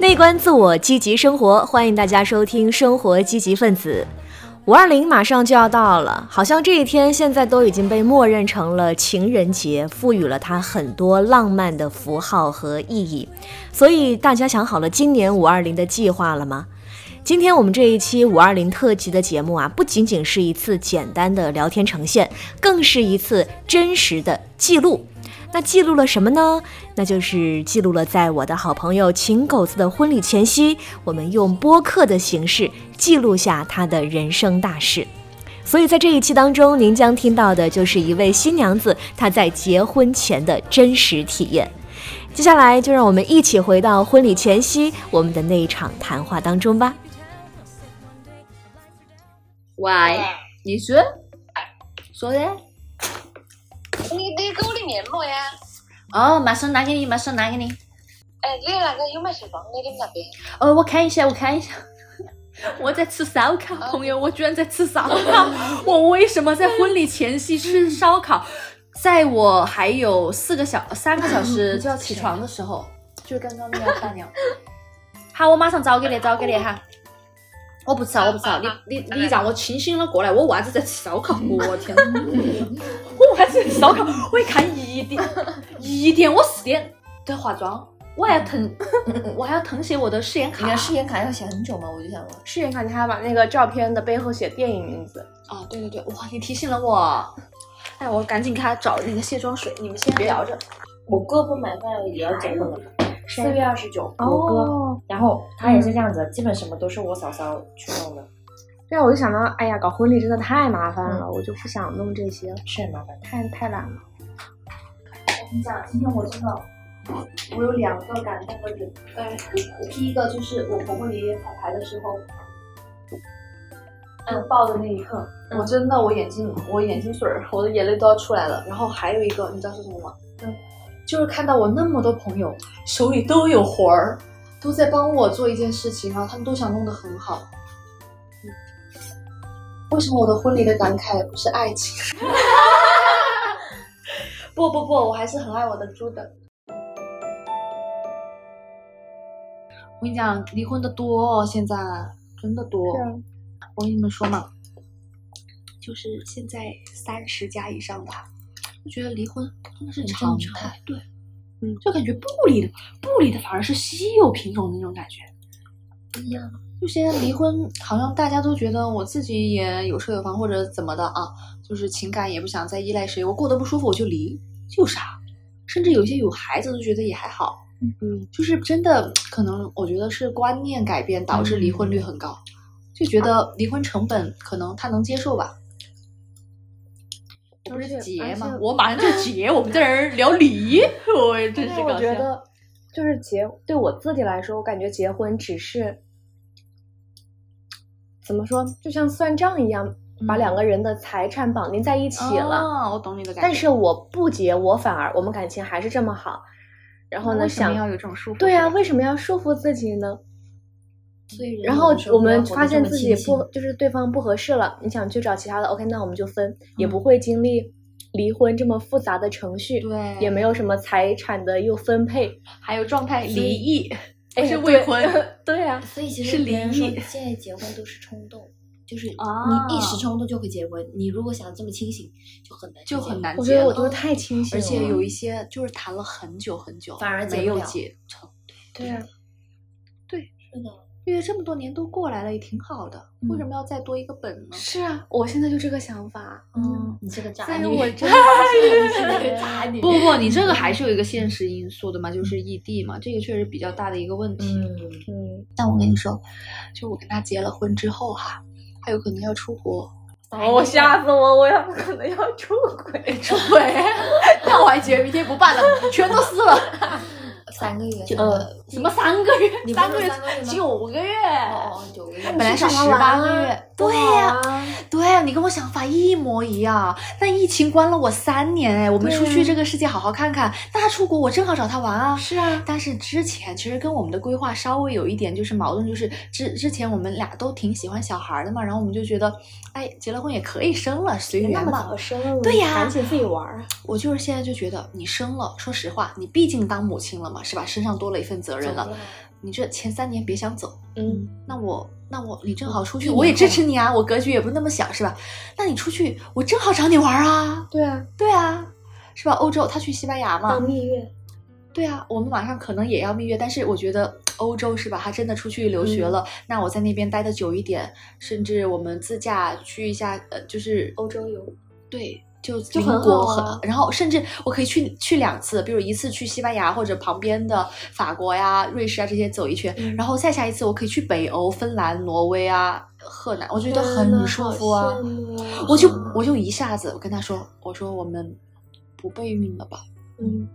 内观自我，积极生活，欢迎大家收听《生活积极分子》。五二零马上就要到了，好像这一天现在都已经被默认成了情人节，赋予了它很多浪漫的符号和意义。所以大家想好了今年五二零的计划了吗？今天我们这一期五二零特辑的节目啊，不仅仅是一次简单的聊天呈现，更是一次真实的记录。那记录了什么呢？那就是记录了在我的好朋友秦狗子的婚礼前夕，我们用播客的形式记录下他的人生大事。所以在这一期当中，您将听到的就是一位新娘子她在结婚前的真实体验。接下来就让我们一起回到婚礼前夕我们的那一场谈话当中吧。喂，你说，说的。你你给我的面膜呀？哦，马上拿给你，马上拿给你。哎，你那个有买配方的？你们那边？哦，我看一下，我看一下。我在吃烧烤，朋友，我居然在吃烧烤。我为什么在婚礼前夕吃烧烤？在我还有四个小三个小时 就要起床的时候，就刚刚那个伴娘。好，我马上找给你，找给你哈。我不吃，我不吃，你你你让我清醒了过来，我为啥子在吃烧烤？我天，我为啥子在吃烧烤？我一看一点一点，我四点在化妆，我还要腾，我还要腾写我的誓言卡。你的誓言卡要写很久吗？我就想问，誓言卡你还要把那个照片的背后写电影名字啊？对对对，哇，你提醒了我，哎，我赶紧给他找那个卸妆水。你们先聊着，我哥不买饭也要结婚了。四月二十九，我哥，然后他也是这样子，基本什么都是我嫂嫂去弄的。对啊，我就想到，哎呀，搞婚礼真的太麻烦了，我就不想弄这些，是很麻烦，太太懒了。我跟你讲，今天我真的，我有两个感动的点。呃，第一个就是我婆婆爷爷彩排的时候，嗯，抱的那一刻，我真的我眼睛我眼睛水儿，我的眼泪都要出来了。然后还有一个，你知道是什么吗？嗯。就是看到我那么多朋友手里都有活儿，都在帮我做一件事情，然后他们都想弄得很好。为什么我的婚礼的感慨不是爱情？不不不，我还是很爱我的猪的。我跟你讲，离婚的多，哦现在真的多。我跟你们说嘛，就是现在三十加以上的。觉得离婚真的是常态，对，嗯，就感觉不离的不离的反而是稀有品种的那种感觉，不一样。就现在离婚，好像大家都觉得我自己也有车有房或者怎么的啊，就是情感也不想再依赖谁，我过得不舒服我就离，就啥。甚至有些有孩子都觉得也还好，嗯，就是真的可能我觉得是观念改变导致离婚率很高，就觉得离婚成本可能他能接受吧。不是结吗？我马上就结，我们在这儿聊离，我真是我觉得，就是结对我自己来说，我感觉结婚只是怎么说，就像算账一样，把两个人的财产绑定在一起了。我懂你的感觉。但是我不结，我反而我们感情还是这么好。然后呢，想要有这种束缚？对呀，为什么要束缚自己呢？然后我们发现自己不就是对方不合适了，你想去找其他的，OK，那我们就分，也不会经历离婚这么复杂的程序，对，也没有什么财产的又分配，还有状态离异，哎是未婚，对啊，所以其实离异。现在结婚都是冲动，就是你一时冲动就会结婚，你如果想这么清醒，就很难，就很难。我觉得我都是太清醒了，而且有一些就是谈了很久很久，反而没有结成，对啊，对，是的。因为这么多年都过来了，也挺好的，为什么要再多一个本呢？是啊，我现在就这个想法。嗯，你这个渣女，我 真的渣 女。不不，你这个 还是有一个现实因素的嘛，就是异地嘛，这个确实比较大的一个问题。嗯嗯。但我跟你说，就我跟他结了婚之后哈，他有可能要出国。哦，吓死我！我要可能要出轨，出轨，那我还结明天不办了，全都撕了。三个月，呃，什么三个月？三个月，九个月，哦，九个月，本来是十八个月，对呀，对呀，你跟我想法一模一样。但疫情关了我三年，哎，我没出去这个世界好好看看。那他出国，我正好找他玩啊。是啊，但是之前其实跟我们的规划稍微有一点就是矛盾，就是之之前我们俩都挺喜欢小孩的嘛，然后我们就觉得，哎，结了婚也可以生了，随缘吧。生？对呀，赶紧自己玩啊。我就是现在就觉得，你生了，说实话，你毕竟当母亲了嘛。是吧？身上多了一份责任了，你这前三年别想走，嗯，那我那我你正好出去，我也支持你啊，我格局也不是那么小，是吧？那你出去，我正好找你玩啊，对啊，对啊，是吧？欧洲他去西班牙嘛当，蜜月，对啊，我们马上可能也要蜜月，但是我觉得欧洲是吧？他真的出去留学嗯了，那我在那边待的久一点，甚至我们自驾去一下，呃，就是欧洲游，对，就就很邻国好啊然后甚至我可以去去两次，比如一次去西班牙或者旁边的法国呀、瑞士啊这些走一圈，嗯然后再下一次我可以去北欧、芬兰、挪威啊、荷兰，我觉得很舒服啊我就我就一下子我跟他说，我说我们不备孕了吧？嗯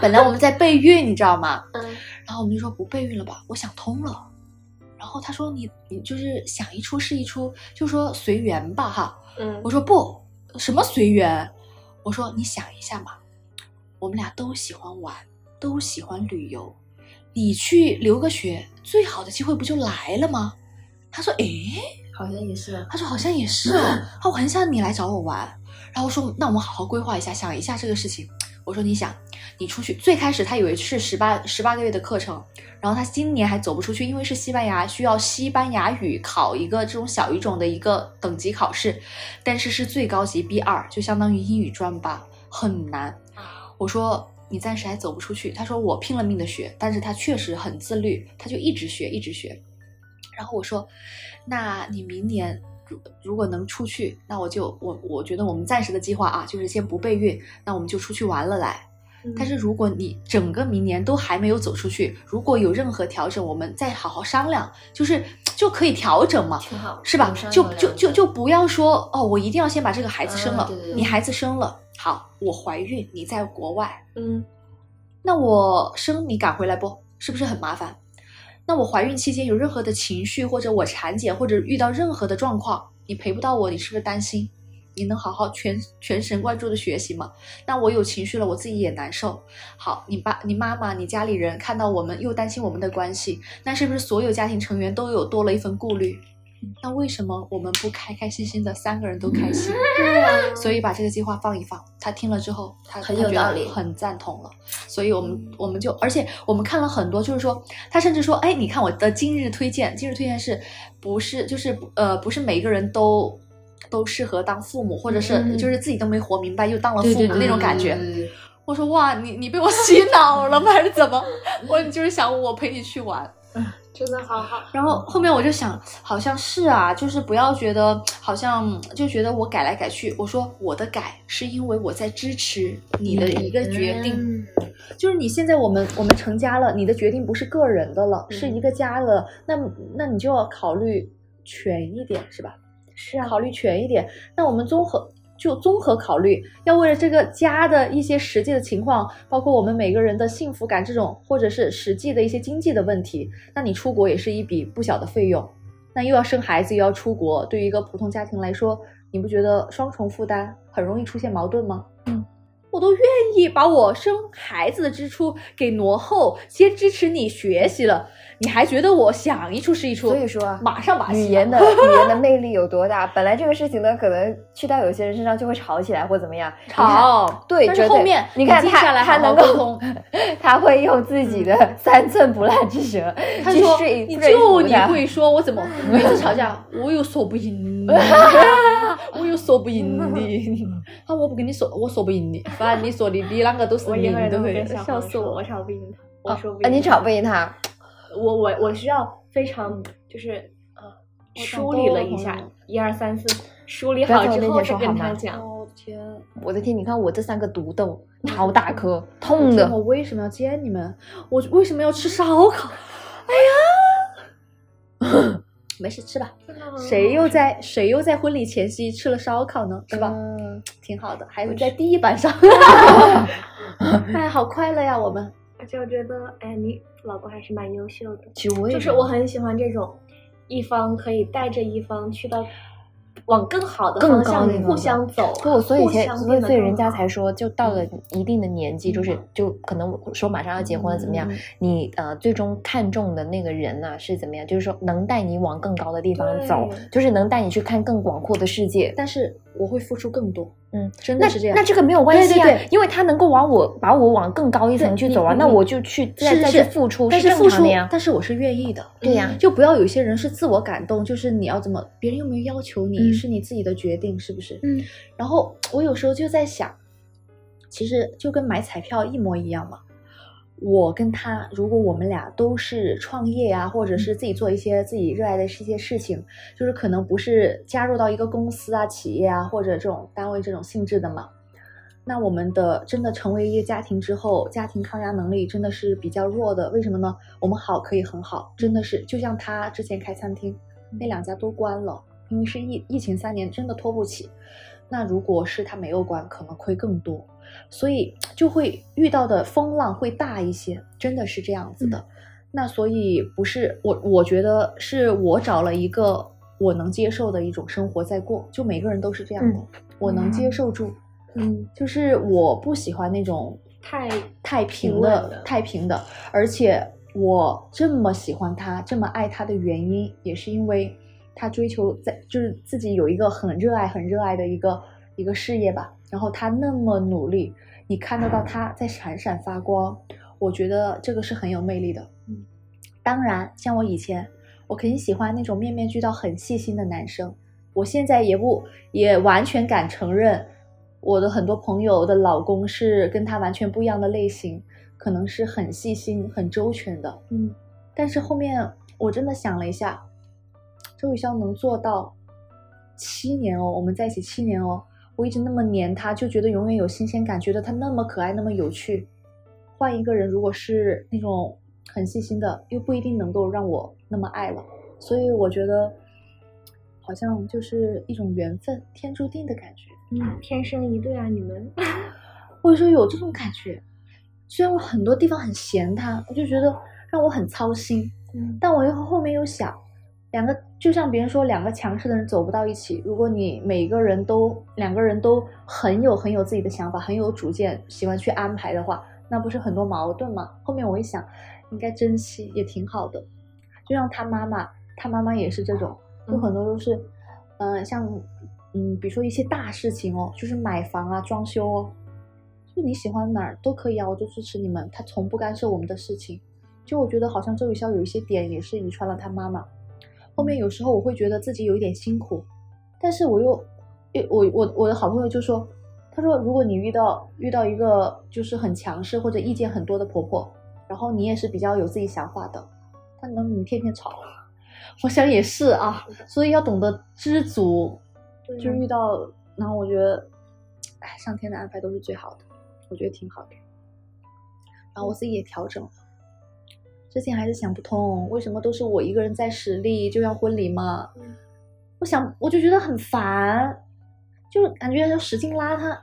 本来我们在备孕，你知道吗？嗯然后我们就说不备孕了吧，我想通了。然后他说你你就是想一出是一出，就说随缘吧哈。嗯，我说不，什么随缘？我说你想一下嘛，我们俩都喜欢玩，都喜欢旅游，你去留个学，最好的机会不就来了吗？他说诶，好像也是。他说好像也是哦，他很想你来找我玩，然后我说那我们好好规划一下，想一下这个事情。我说你想，你出去最开始他以为是十八十八个月的课程，然后他今年还走不出去，因为是西班牙，需要西班牙语考一个这种小语种的一个等级考试，但是是最高级 B 二，就相当于英语专八，很难。我说你暂时还走不出去，他说我拼了命的学，但是他确实很自律，他就一直学一直学。然后我说，那你明年如如果能出去，那我就我我觉得我们暂时的计划啊，就是先不备孕，那我们就出去玩了来。但是如果你整个明年都还没有走出去，如果有任何调整，我们再好好商量，就是就可以调整嘛，挺好，是吧？就就就就不要说哦，我一定要先把这个孩子生了。啊对对对你孩子生了，好，我怀孕，你在国外，嗯那我生你赶回来不？是不是很麻烦？那我怀孕期间有任何的情绪，或者我产检，或者遇到任何的状况，你陪不到我，你是不是担心？你能好好全全神贯注的学习吗？那我有情绪了，我自己也难受。好，你爸、你妈妈、你家里人看到我们又担心我们的关系，那是不是所有家庭成员都有多了一份顾虑？那为什么我们不开开心心的三个人都开心？对啊，所以把这个计划放一放。他听了之后，他很有道理很赞同了。所以我们我们就，而且我们看了很多，就是说，他甚至说，哎，你看我的今日推荐，今日推荐是不是就是呃不是每个人都都适合当父母，或者是嗯就是自己都没活明白又当了父母那种感觉。我说哇，你你被我洗脑了吗？还是怎么？我就是想我陪你去玩。真的好好，然后后面我就想，好像是啊，就是不要觉得好像就觉得我改来改去。我说我的改是因为我在支持你的一个决定，嗯就是你现在我们我们成家了，你的决定不是个人的了，嗯是一个家了，那那你就要考虑全一点，是吧？是啊，考虑全一点。那我们综合就综合考虑，要为了这个家的一些实际的情况，包括我们每个人的幸福感这种，或者是实际的一些经济的问题，那你出国也是一笔不小的费用。那又要生孩子，又要出国，对于一个普通家庭来说，你不觉得双重负担很容易出现矛盾吗？嗯。我都愿意把我生孩子的支出给挪后，先支持你学习了，你还觉得我想一出是一出？所以说啊马上把戏语言的 语言的魅力有多大？本来这个事情呢，可能去到有些人身上就会吵起来或怎么样。吵，对，但是后面你看静下来他他能够，他会用自己的三寸不烂之舌去他说就你会说，我怎么 每次吵架我又说不赢你，我又说不赢你，啊我不跟你说，我说不赢你，反正你说的比啷个都是赢都会笑死我。我。吵不赢他，我说不赢你吵不赢他，我我我需要非常就是呃梳理了一下，一二三四，梳理好之后再跟他讲。哦天，我的天！你看我这三个毒痘，超大颗，痛的。我为什么要见你们？我为什么要吃烧烤？哎呀，没事吃吧。谁又在谁又在婚礼前夕吃了烧烤呢？是吧？嗯挺好的，还有在地板上 哎，好快乐呀！我们而且我觉得，哎，你老公还是蛮优秀的，就是我很喜欢这种一方可以带着一方去到往更好的方向互相走，不，所以才所以人家才说，就到了一定的年纪，就是就可能说马上要结婚了怎么样，你呃最终看中的那个人呢、是怎么样？就是说能带你往更高的地方走，就是能带你去看更广阔的世界。但是我会付出更多。嗯，真的是这样。那这个没有关系啊，对对对因为他能够往我把我往更高一层去走啊，那我就去再再去付出，但是是付出正常的呀，。但是我是愿意的。对呀就不要有些人是自我感动，就是你要怎么，别人又没有要求你，嗯是你自己的决定，是不是？嗯。然后我有时候就在想，其实就跟买彩票一模一样嘛。我跟他，如果我们俩都是创业啊，或者是自己做一些自己热爱的一些事情，就是可能不是加入到一个公司啊、企业啊或者这种单位这种性质的嘛。那我们的真的成为一个家庭之后，家庭抗压能力真的是比较弱的。为什么呢？我们好可以很好，真的是就像他之前开餐厅，那两家都关了，因为是疫疫情三年，真的拖不起。那如果是他没有关，可能亏更多，所以就会遇到的风浪会大一些，真的是这样子的。那所以不是我，我觉得是我找了一个我能接受的一种生活在过，就每个人都是这样的，我能接受住。嗯，就是我不喜欢那种太太平的太平的，而且我这么喜欢他，这么爱他的原因，也是因为他追求在就是自己有一个很热爱、很热爱的一个一个事业吧。然后他那么努力，你看得到他在闪闪发光，我觉得这个是很有魅力的。嗯，当然，像我以前，我肯定喜欢那种面面俱到、很细心的男生。我现在也不也完全敢承认，我的很多朋友的老公是跟他完全不一样的类型，可能是很细心、很周全的。嗯，但是后面我真的想了一下，周雨潇能做到七年哦，我们在一起七年哦，我一直那么黏他，就觉得永远有新鲜感，觉得他那么可爱，那么有趣。换一个人，如果是那种很细心的，又不一定能够让我那么爱了。所以我觉得，好像就是一种缘分，天注定的感觉。嗯，天生一对啊，你们。或者说有这种感觉。虽然我很多地方很嫌他，我就觉得让我很操心，嗯但我又后面又想，两个就像别人说，两个强势的人走不到一起。如果你每个人都两个人都很有很有自己的想法，很有主见，喜欢去安排的话，那不是很多矛盾吗？后面我一想，应该珍惜也挺好的。就像他妈妈，他妈妈也是这种，有很多都是，嗯、像嗯，比如说一些大事情哦，就是买房啊、装修哦，就你喜欢哪儿都可以啊，我就支持你们。他从不干涉我们的事情。就我觉得好像周雨潇有一些点也是遗传了他妈妈。后面有时候我会觉得自己有一点辛苦，但是我又，诶我我我的好朋友就说，他说如果你遇到遇到一个就是很强势或者意见很多的婆婆，然后你也是比较有自己想法的，但能你天天吵，我想也是啊，所以要懂得知足，就遇到，然后我觉得，哎，上天的安排都是最好的，我觉得挺好的。然后我自己也调整了，之前还是想不通，为什么都是我一个人在实力就要婚礼嘛？嗯我想我就觉得很烦，就感觉要使劲拉他。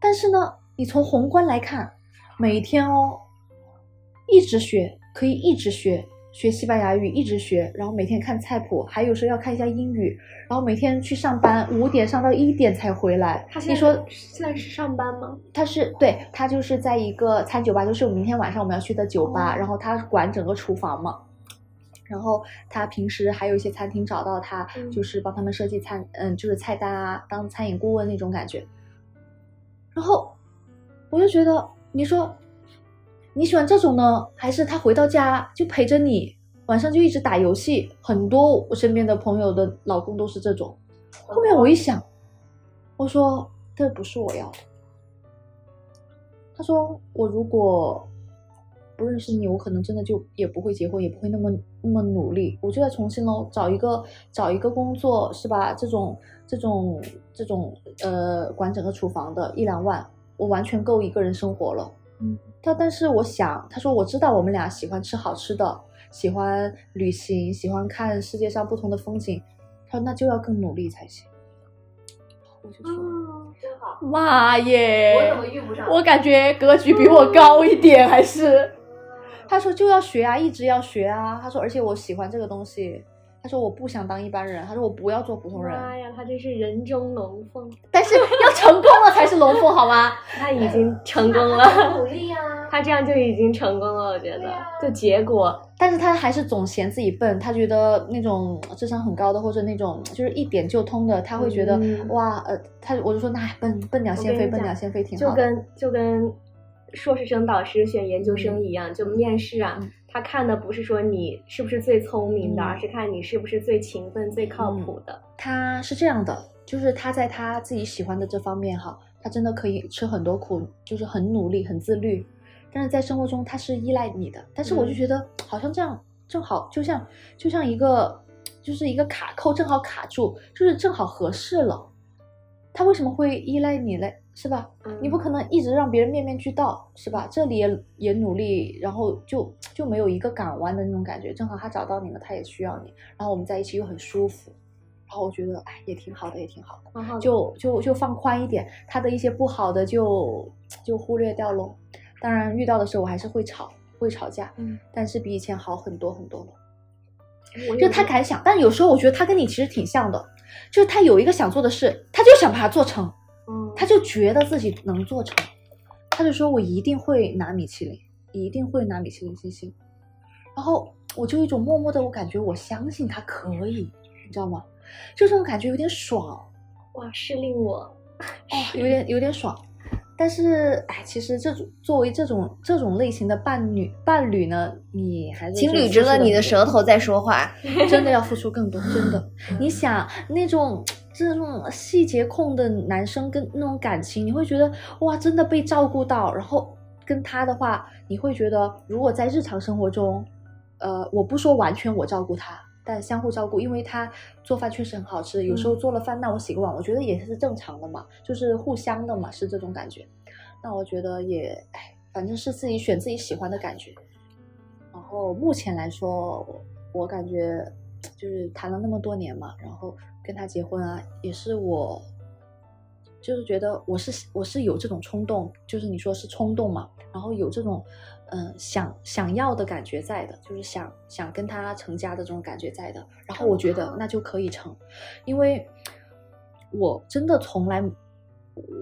但是呢，你从宏观来看，每天哦，一直学，可以一直学，学西班牙语一直学，然后每天看菜谱，还有时候要看一下英语，然后每天去上班，五点上到一点才回来。他现在你说现在是上班吗？他是对他就是在一个餐酒吧，就是我明天晚上我们要去的酒吧，哦然后他管整个厨房嘛。然后他平时还有一些餐厅找到他，嗯就是帮他们设计餐，嗯，就是菜单啊，当餐饮顾问那种感觉。然后我就觉得，你说你喜欢这种呢，还是他回到家就陪着你，晚上就一直打游戏？很多我身边的朋友的老公都是这种。后面我一想，我说这不是我要的。他说我如果不认识你，我可能真的就也不会结婚，也不会那么那么努力。我就在重新喽，找一个找一个工作，是吧？这种这种这种呃，管整个厨房的一两万，我完全够一个人生活了。嗯，他但是我想，他说我知道我们俩喜欢吃好吃的，喜欢旅行，喜欢看世界上不同的风景。他说那就要更努力才行。我就说。哦，真好。妈耶！我怎么遇不上？我感觉格局比我高一点，还是？他说就要学啊，一直要学啊。他说，而且我喜欢这个东西。他说我不想当一般人，他说我不要做普通人，妈呀，他真是人中龙凤。但是要成功了才是是龙凤好吗？他已经成功了，努力啊。他这样就已经成功了，我觉得。就结果，但是他还是总嫌自己笨，他觉得那种智商很高的或者那种就是一点就通的，他会觉得、嗯哇，呃，他我就说那笨笨鸟先飞，笨鸟先飞挺就好的。跟就跟硕士生导师选研究生一样，就面试啊，嗯他看的不是说你是不是最聪明的，嗯而是看你是不是最勤奋、最靠谱的。他是这样的，就是他在他自己喜欢的这方面哈，他真的可以吃很多苦，就是很努力、很自律。但是在生活中他是依赖你的，但是我就嗯觉得好像这样正好，就像就像一个就是一个卡扣，正好卡住，就是正好合适了。他为什么会依赖你嘞？是吧？你不可能一直让别人面面俱到，是吧？这里也也努力，然后就就没有一个港湾的那种感觉。正好他找到你了，他也需要你，然后我们在一起又很舒服，然后我觉得哎也挺好的，也挺好的。好的就就就放宽一点，他的一些不好的就就忽略掉喽。当然遇到的时候我还是会吵，会吵架，嗯，但是比以前好很多很多了。就他敢想，但有时候我觉得他跟你其实挺像的，就是他有一个想做的事，他就想把它做成，嗯他就觉得自己能做成，他就说我一定会拿米其林，一定会拿米其林星星。然后我就有一种默默的，我感觉我相信他可以，你知道吗？就这种感觉有点爽，哇是令我哦，有点有点爽。但是，哎，其实这种作为这种这种类型的伴侣伴侣呢，你还是请就捋直了你的舌头再说话。真的要付出更多，真的。你想那种这种细节控的男生跟那种感情，你会觉得哇，真的被照顾到。然后跟他的话，你会觉得如果在日常生活中，呃，我不说完全我照顾他，但相互照顾，因为他做饭确实很好吃，有时候做了饭，那我洗个碗，我觉得也是正常的嘛，就是互相的嘛，是这种感觉。那我觉得也，哎，反正是自己选自己喜欢的感觉。然后目前来说，我我感觉就是谈了那么多年嘛，然后跟他结婚啊，也是我，就是觉得我是我是有这种冲动，就是你说是冲动嘛，然后有这种嗯、呃想想要的感觉在的，就是想想跟他成家的这种感觉在的，然后我觉得那就可以成，因为我真的从来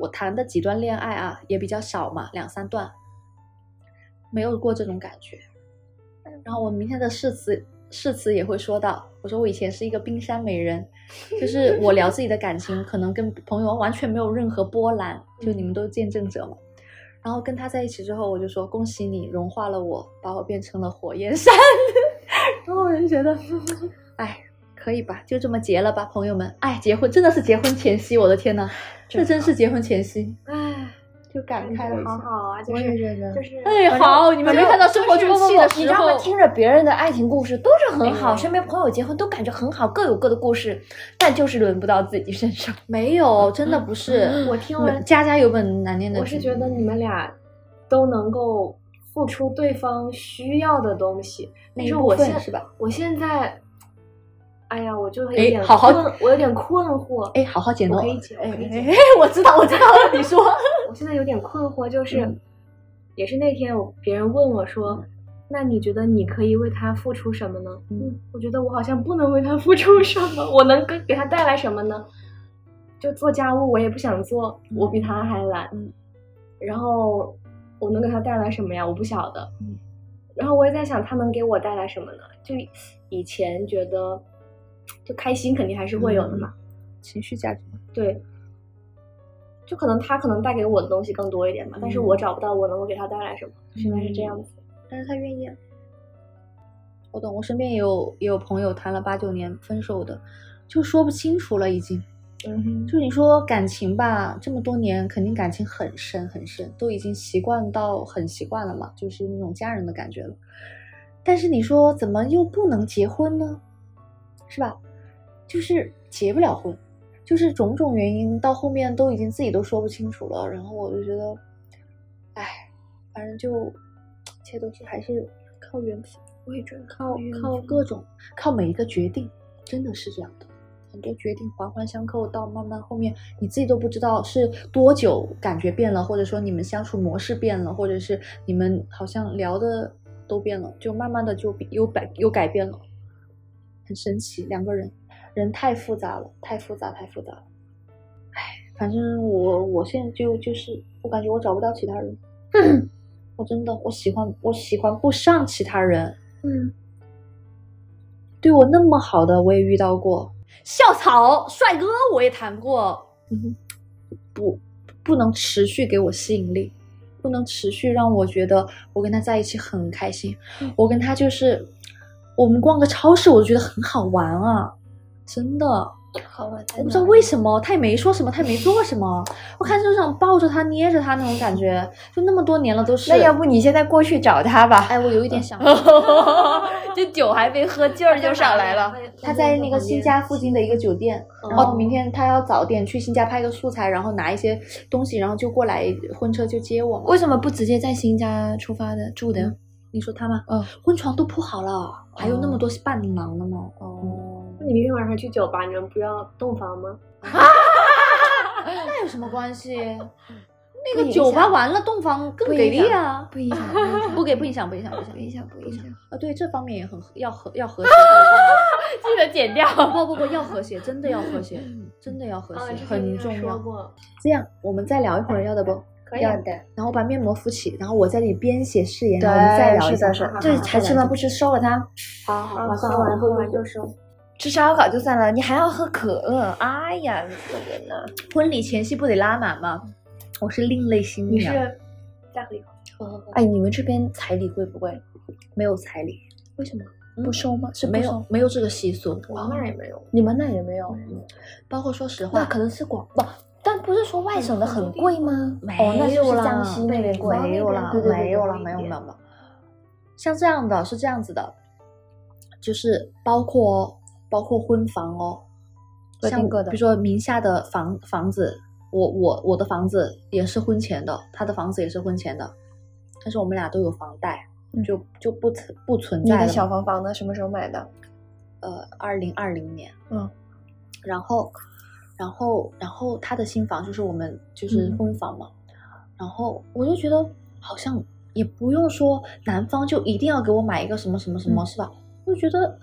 我谈的几段恋爱啊也比较少嘛，两三段，没有过这种感觉。然后我明天的誓词誓词也会说到，我说我以前是一个冰山美人，就是我聊自己的感情，可能跟朋友完全没有任何波澜，就你们都是见证者嘛。然后跟他在一起之后，我就说恭喜你融化了我，把我变成了火焰山。然后我就觉得，哎，可以吧，就这么结了吧，朋友们。哎，结婚真的是结婚前夕，我的天呐，这真是结婚前夕，唉，就感慨的。好好啊，就是觉得就是哎，好，你们没看到生活中气的时候你知道吗？，听着别人的爱情故事都是很好，哎身边朋友结婚都感觉很好，各有各的故事，但就是轮不到自己身上。没有，真的不是。我听完家家有本难念的经。我是觉得你们俩都能够付出对方需要的东西，但是我现分是吧？我现在，哎呀，我就有哎点好好困我有点困惑。哎，好好剪哦。我可哎，我知道，我知道了，你说。我现在有点困惑，就是、嗯也是那天我别人问我说，那你觉得你可以为他付出什么呢？嗯，我觉得我好像不能为他付出什么，我能给给他带来什么呢？就做家务我也不想做，我比他还懒。嗯然后我能给他带来什么呀？我不晓得。嗯然后我也在想，他能给我带来什么呢？就以前觉得，就开心肯定还是会有的嘛。情绪价值。对，就可能他可能带给我的东西更多一点吧，但是嗯我找不到我能够给他带来什么，现在是这样子。但是他愿意啊。我懂，我身边也有也有朋友谈了八九年分手的，就说不清楚了已经。嗯哼，就你说感情吧，这么多年肯定感情很深很深，都已经习惯到很习惯了嘛，就是那种家人的感觉了。但是你说怎么又不能结婚呢？是吧？就是结不了婚，就是种种原因，到后面都已经自己都说不清楚了。然后我就觉得，哎，反正就一切都是还是靠缘分。我也觉得靠靠各种靠每一个决定，真的是这样的。很多决定环环相扣，到慢慢后面你自己都不知道是多久感觉变了，或者说你们相处模式变了，或者是你们好像聊的都变了，就慢慢的就有改有改变了，很神奇。两个人人太复杂了，太复杂太复杂了。唉，反正我我现在就就是我感觉我找不到其他人，我真的我喜欢我喜欢不上其他人，嗯，对我那么好的我也遇到过，校草帅哥我也谈过，嗯，不不能持续给我吸引力，不能持续让我觉得我跟他在一起很开心，我跟他就是我们逛个超市我就觉得很好玩啊，真的。好吧，我不知道为什么，他也没说什么，他也没做什么，我看就想抱着他捏着他那种感觉，就那么多年了都是。那要不你现在过去找他吧？哎，我有一点想，这酒还没喝，劲儿就上来了。他在那个新家附近的一个酒店，然后明天他要早点去新家拍个素材，然后拿一些东西，然后就过来婚车就接我。为什么不直接在新家出发的住的？你说他吗？嗯，婚床都铺好了，还有那么多伴郎呢吗？哦。明天晚上去酒吧，你们不要洞房吗？那有什么关系？那个酒吧完了，洞房更给力啊！不影响，不给不影响，不影响，不影响，不影响。啊，对，这方面也很要和要和谐。记得剪掉。不不不，要和谐，真的要和谐，真的要和谐，很重要。这样，我们再聊一会儿，要的不？要的。然后把面膜敷起，然后我在这里编写誓言，然后我们再聊一下。对，还吃吗？不吃，收了它。好好，马上完喝完就收。吃烧烤就算了，你还要喝可乐，哎呀，这个人呐！婚礼前夕不得拉满吗？我是另类新娘。你是再喝一口。哎，你们这边彩礼贵不贵？没有彩礼，为什么不收吗？是没有没有这个习俗。我们那也没有，你们那也没有。包括说实话，那可能是广不，但不是说外省的很贵吗？没有啦，江西那边贵，没有啦，没有啦，没有没有没有。像这样的是这样子的，就是包括。包括婚房哦，像比如说名下的房房子，我我我的房子也是婚前的，他的房子也是婚前的，但是我们俩都有房贷，就就不存不存在。你的小房房呢？什么时候买的？呃，二零二零年。嗯，然后然后然后他的新房就是我们就是婚房嘛，然后我就觉得好像也不用说男方就一定要给我买一个什么什么什么，是吧？我就觉得。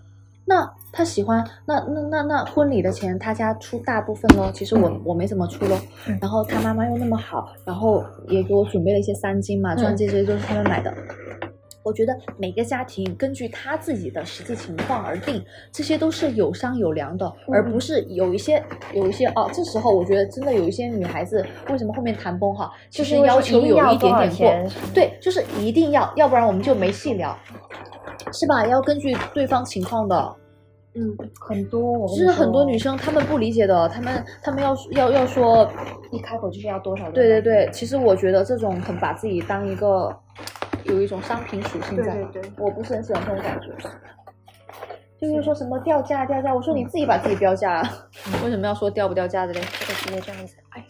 那他喜欢那那那那婚礼的钱他家出大部分咯，其实我我没怎么出咯。然后他妈妈又那么好，然后也给我准备了一些三金嘛，钻戒这些都是他们买的。我觉得每个家庭根据他自己的实际情况而定，这些都是有商有量的，而不是有一些有一些哦。这时候我觉得真的有一些女孩子为什么后面谈崩哈，就是要求有一点点过，对，就是一定要，要不然我们就没戏聊。是吧？要根据对方情况的，嗯，很多，就是很多女生她们不理解的，她们她们要要要说一开口就是要多少？对对对，其实我觉得这种很把自己当一个有一种商品属性在，对对，我不是很喜欢这种感觉。就是说什么掉价掉价，我说你自己把自己标价，为什么要说掉不掉价的嘞？这个直接这样子，哎，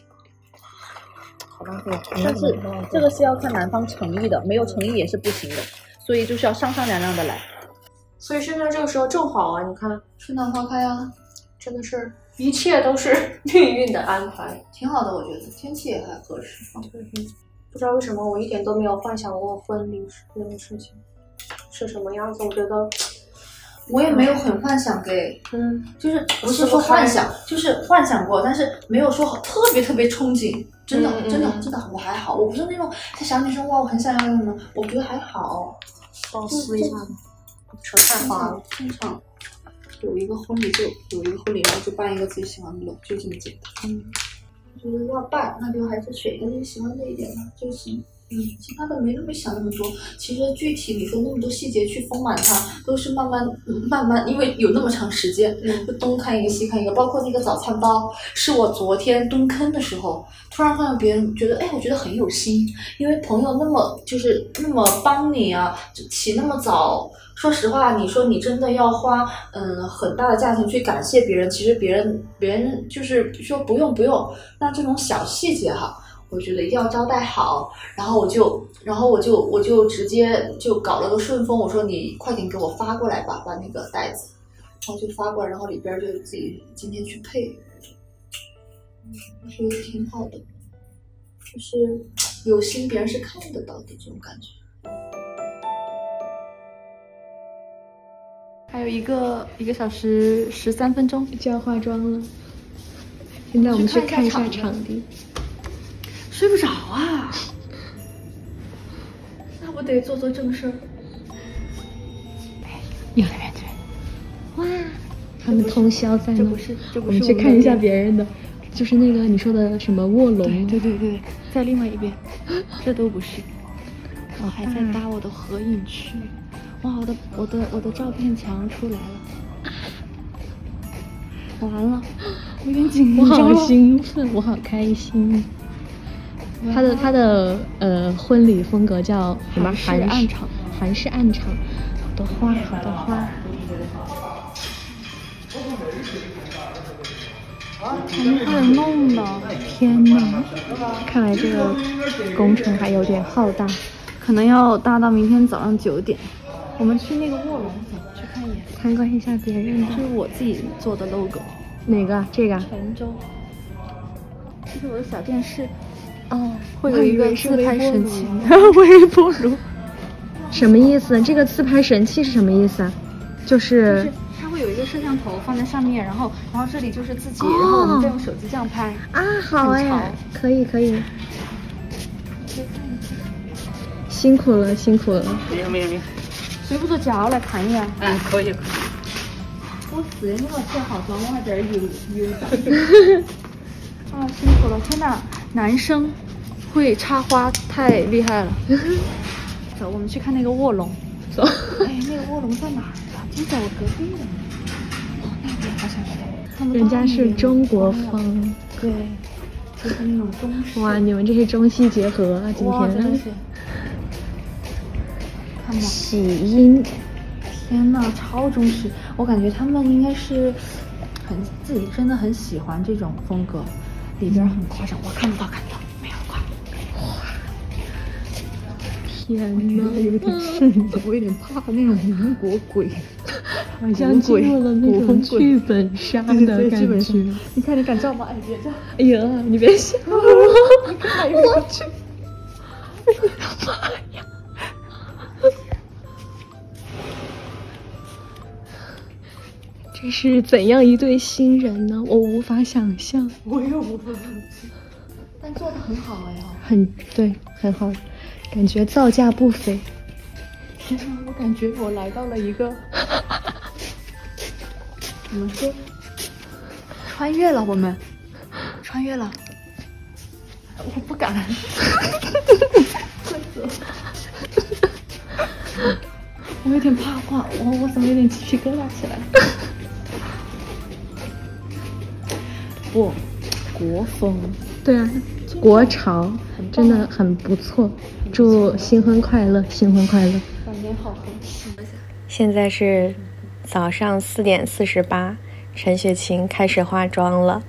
好浪费。但是这个是要看男方诚意的，没有诚意也是不行的。所以就是要商商量量的来，所以现在这个时候正好啊！你看春暖花开啊，真的是一切都是 命运的安排，挺好的，我觉得天气也还合适。不知道为什么我一点都没有幻想过婚礼这件事情是什么样子，我觉得我也没有很幻想给，嗯，就是不是说幻想，就是幻想过，但是没有说特别特别憧憬。真的，真的，真的，我还好，我不是那种在想女生哇，我很想要什么，我觉得还好。帮我撕一下，扯太花了。通常有一个婚礼就有一个婚礼，然后就办一个自己喜欢的了，就这么简单。嗯，我觉得要办，那就还是选一个自己喜欢的一点吧就行。嗯，其他的没那么想那么多。其实具体你说那么多细节去丰满它，都是慢慢慢慢，因为有那么长时间，就东看一个西看一个。包括那个早餐包，是我昨天蹲坑的时候，突然发现别人觉得，哎，我觉得很有心，因为朋友那么就是那么帮你啊，起那么早。说实话，你说你真的要花嗯很大的价钱去感谢别人，其实别人别人就是说不用不用。那这种小细节哈。我觉得一定要招待好，然后我就，然后我就，我就直接就搞了个顺丰，我说你快点给我发过来吧，把那个袋子，然后就发过来，然后里边就自己今天去配，我觉得挺好的，就是有心，别人是看得到的这种感觉。还有一个一个小时十三分钟就要化妆了。现在我们去看一下场地。睡不着啊。那我得做做正事儿。有那边对，哇，他们通宵在那。这不是这不是我们去看一下别人的，就是那个你说的什么卧龙，对对对，在另外一边，这都不是。我还在搭我的合影区，哇，我的我的我的照片墙出来了，完了，我有点紧张我。好兴奋，我好开心。他的他的呃婚礼风格叫什么？韩式暗场，韩式暗场，好多花，好多花。他们开始弄的，天呐，看来这个工程还有点浩大。可能要搭到明天早上九点。我们去那个卧龙走，去看一眼。参观一下别人的这是我自己做的 logo，哪个？这个？泉州。这是我的小电视，哦，会有一个自拍神器。微波炉。什么意思？这个自拍神器是什么意思啊？就就是是它会有一个摄像头放在上面，然后然后这里就是自己，然后我们再用手机这样拍。啊，好哎，可以可以。辛苦了，辛苦了。谁不着脚来看一眼？嗯，可以。我是你给我卸好妆，我还在这儿悠悠的。啊，辛苦了！天哪，男生会插花太厉害了。走，我们去看那个卧龙。走。哎，那个卧龙在哪儿啊？就在我隔壁的。哦，那边好像是。人家是中国风。对，就是那种中式。哇，你们这是中西结合啊！今天是。看吧，喜音，天呐，超中式！我感觉他们应该是很自己真的很喜欢这种风格，里边很夸张。我看不到，看不到，没有挂。天呐，有点瘆得，我有点怕那种民国鬼，好像进入了那种剧本杀的感觉。你看，你敢照吗？哎，别照。哎呀，你别吓我！我去！哎呀妈呀！这是怎样一对新人呢？我无法想象。我也无法想象，但做的很好哎哦。很对，很好，感觉造价不菲。天呐，我感觉我来到了一个，怎么说？穿越了，我们穿越了。我不敢。快走我有点怕怕，我我怎么有点鸡皮疙瘩起来不，国风，对啊，国潮真的很不错。祝新婚快乐，新婚快乐！感觉好和气。现在是早上四点四十八，陈雪琴开始化妆了。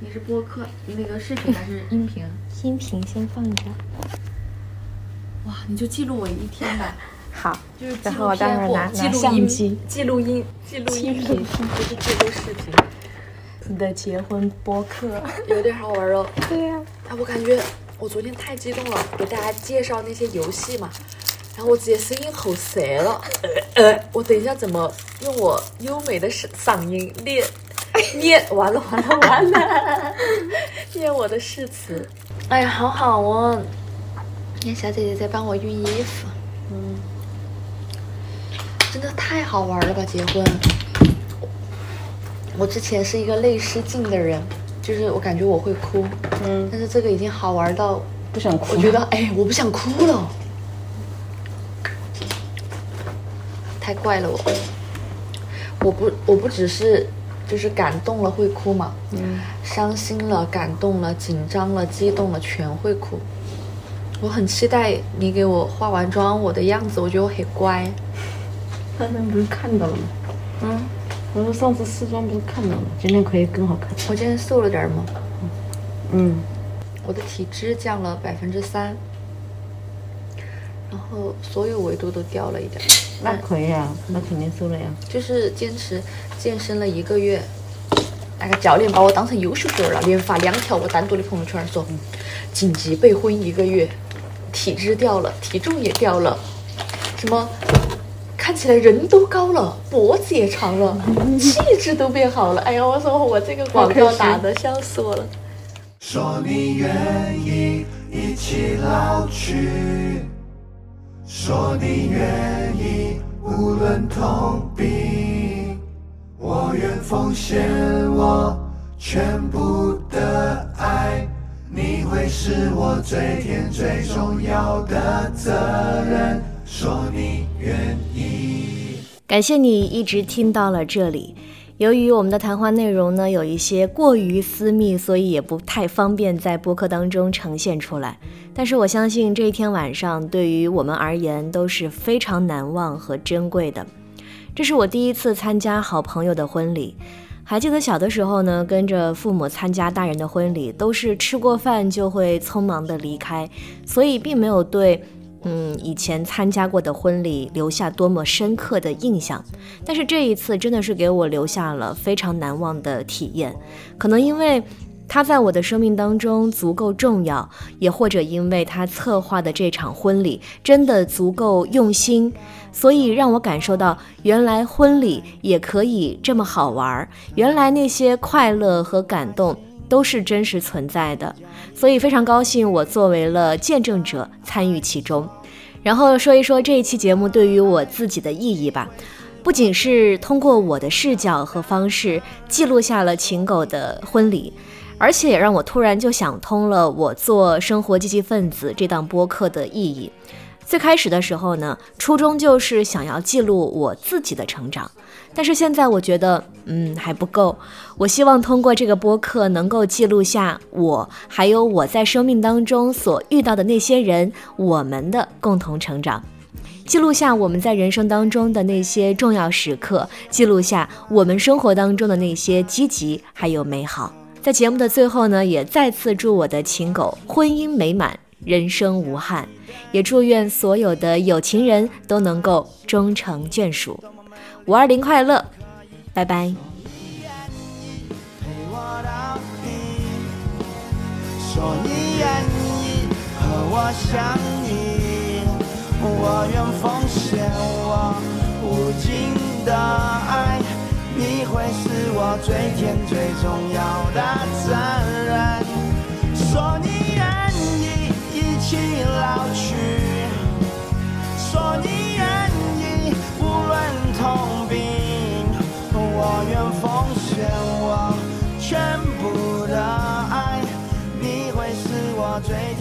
你是播客那个视频还是音频？音频先放着，哇，你就记录我一天吧。好，就是然后我待会儿拿拿录音相机，记录音，记录音频，不是记录视频。你的结婚播客。有点好玩哦。对呀、啊，我感觉我昨天太激动了，给大家介绍那些游戏嘛，然后我直接声音吼塞了。呃，我等一下怎么用我优美的嗓嗓音念念？完了完了完了，念 我的誓词。哎呀，好好哦。看小姐姐在帮我熨衣服，嗯，真的太好玩了吧！结婚，我之前是一个泪失禁的人，就是我感觉我会哭，嗯，但是这个已经好玩到不想哭。我觉得，哎，我不想哭了，太怪了我。我不，我不只是就是感动了会哭嘛，嗯，伤心了、感动了、紧张了、激动了，全会哭。我很期待你给我化完妆我的样子，我觉得我很乖。刚才不是看到了吗？嗯，我说上次试妆不是看到了，今天可以更好看。我今天瘦了点儿吗？嗯，我的体脂降了百分之三，然后所有维度都掉了一点儿。那可以啊，那肯定瘦了呀。就是坚持健身了一个月，那个教练把我当成优秀粉儿了，连发两条我单独的朋友圈说，紧急备婚一个月，体脂掉了，体重也掉了，什么看起来人都高了，脖子也长了，气质都变好了。哎呀，我说我这个广告打的笑死我了。说你愿意一起老去，说你愿意无论痛病，我愿奉献我全部的爱，你会是我最甜最重要的责任。说你愿意。感谢你一直听到了这里。由于我们的谈话内容呢有一些过于私密，所以也不太方便在播客当中呈现出来。但是我相信这一天晚上对于我们而言都是非常难忘和珍贵的。这是我第一次参加好朋友的婚礼。还记得小的时候呢，跟着父母参加大人的婚礼，都是吃过饭就会匆忙的离开，所以并没有对。嗯，以前参加过的婚礼留下多么深刻的印象，但是这一次真的是给我留下了非常难忘的体验。可能因为他在我的生命当中足够重要，也或者因为他策划的这场婚礼真的足够用心，所以让我感受到原来婚礼也可以这么好玩儿，原来那些快乐和感动。都是真实存在的，所以非常高兴我作为了见证者参与其中。然后说一说这一期节目对于我自己的意义吧，不仅是通过我的视角和方式记录下了秦狗的婚礼，而且也让我突然就想通了我做生活积极分子这档播客的意义。最开始的时候呢，初衷就是想要记录我自己的成长。但是现在我觉得，嗯，还不够。我希望通过这个播客，能够记录下我，还有我在生命当中所遇到的那些人，我们的共同成长，记录下我们在人生当中的那些重要时刻，记录下我们生活当中的那些积极还有美好。在节目的最后呢，也再次祝我的情狗婚姻美满，人生无憾，也祝愿所有的有情人都能够终成眷属。五二零快乐，拜拜。说你愿意和我相依，我愿奉献我无尽的爱，你会是我最甜最重要的责任。说你愿意一起老去，说你痛并，我愿。奉献我全部的爱，你会是我最。